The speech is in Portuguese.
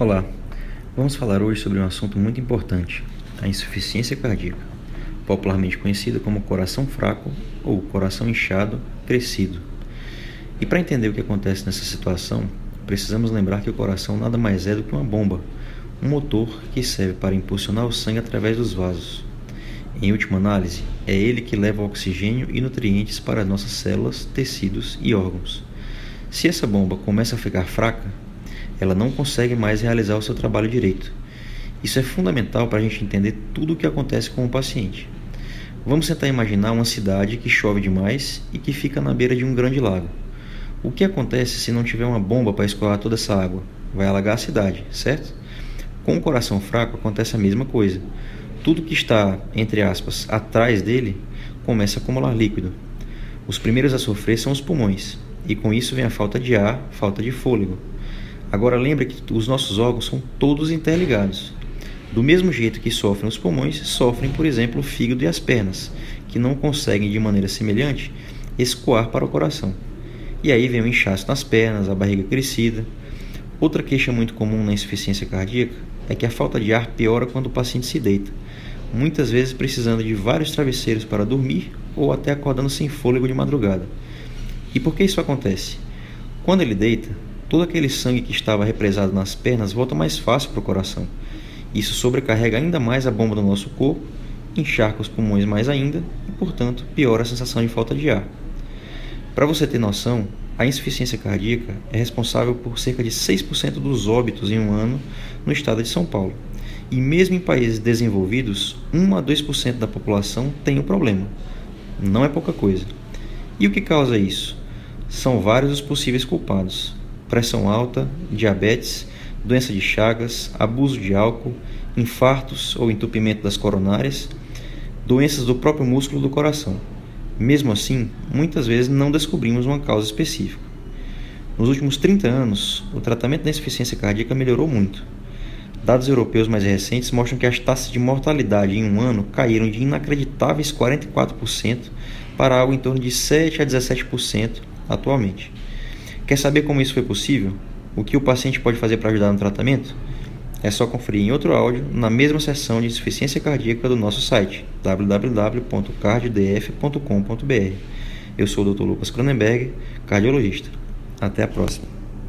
Olá, vamos falar hoje sobre um assunto muito importante: a insuficiência cardíaca, popularmente conhecida como coração fraco ou coração inchado crescido. E para entender o que acontece nessa situação, precisamos lembrar que o coração nada mais é do que uma bomba, um motor que serve para impulsionar o sangue através dos vasos. Em última análise, é ele que leva oxigênio e nutrientes para nossas células, tecidos e órgãos. Se essa bomba começa a ficar fraca, ela não consegue mais realizar o seu trabalho direito. Isso é fundamental para a gente entender tudo o que acontece com o paciente. Vamos tentar imaginar uma cidade que chove demais e que fica na beira de um grande lago. O que acontece se não tiver uma bomba para escoar toda essa água? Vai alagar a cidade, certo? Com o coração fraco acontece a mesma coisa. Tudo que está, entre aspas, atrás dele começa a acumular líquido. Os primeiros a sofrer são os pulmões, e com isso vem a falta de ar, falta de fôlego. Agora lembre que os nossos órgãos são todos interligados. Do mesmo jeito que sofrem os pulmões, sofrem, por exemplo, o fígado e as pernas, que não conseguem de maneira semelhante escoar para o coração. E aí vem o inchaço nas pernas, a barriga crescida. Outra queixa muito comum na insuficiência cardíaca é que a falta de ar piora quando o paciente se deita, muitas vezes precisando de vários travesseiros para dormir ou até acordando sem fôlego de madrugada. E por que isso acontece? Quando ele deita, todo aquele sangue que estava represado nas pernas volta mais fácil para o coração. Isso sobrecarrega ainda mais a bomba do nosso corpo, encharca os pulmões mais ainda e, portanto, piora a sensação de falta de ar. Para você ter noção, a insuficiência cardíaca é responsável por cerca de 6% dos óbitos em um ano no estado de São Paulo. E mesmo em países desenvolvidos, 1 a 2% da população tem o problema. Não é pouca coisa. E o que causa isso? São vários os possíveis culpados, pressão alta, diabetes, doença de Chagas, abuso de álcool, infartos ou entupimento das coronárias, doenças do próprio músculo do coração. Mesmo assim, muitas vezes não descobrimos uma causa específica. Nos últimos 30 anos, o tratamento da insuficiência cardíaca melhorou muito. Dados europeus mais recentes mostram que as taxas de mortalidade em um ano caíram de inacreditáveis 44% para algo em torno de 7 a 17% atualmente. Quer saber como isso foi possível? O que o paciente pode fazer para ajudar no tratamento? É só conferir em outro áudio na mesma seção de insuficiência cardíaca do nosso site www.cardiodf.com.br. Eu sou o Dr. Lucas Cronenberg, cardiologista. Até a próxima.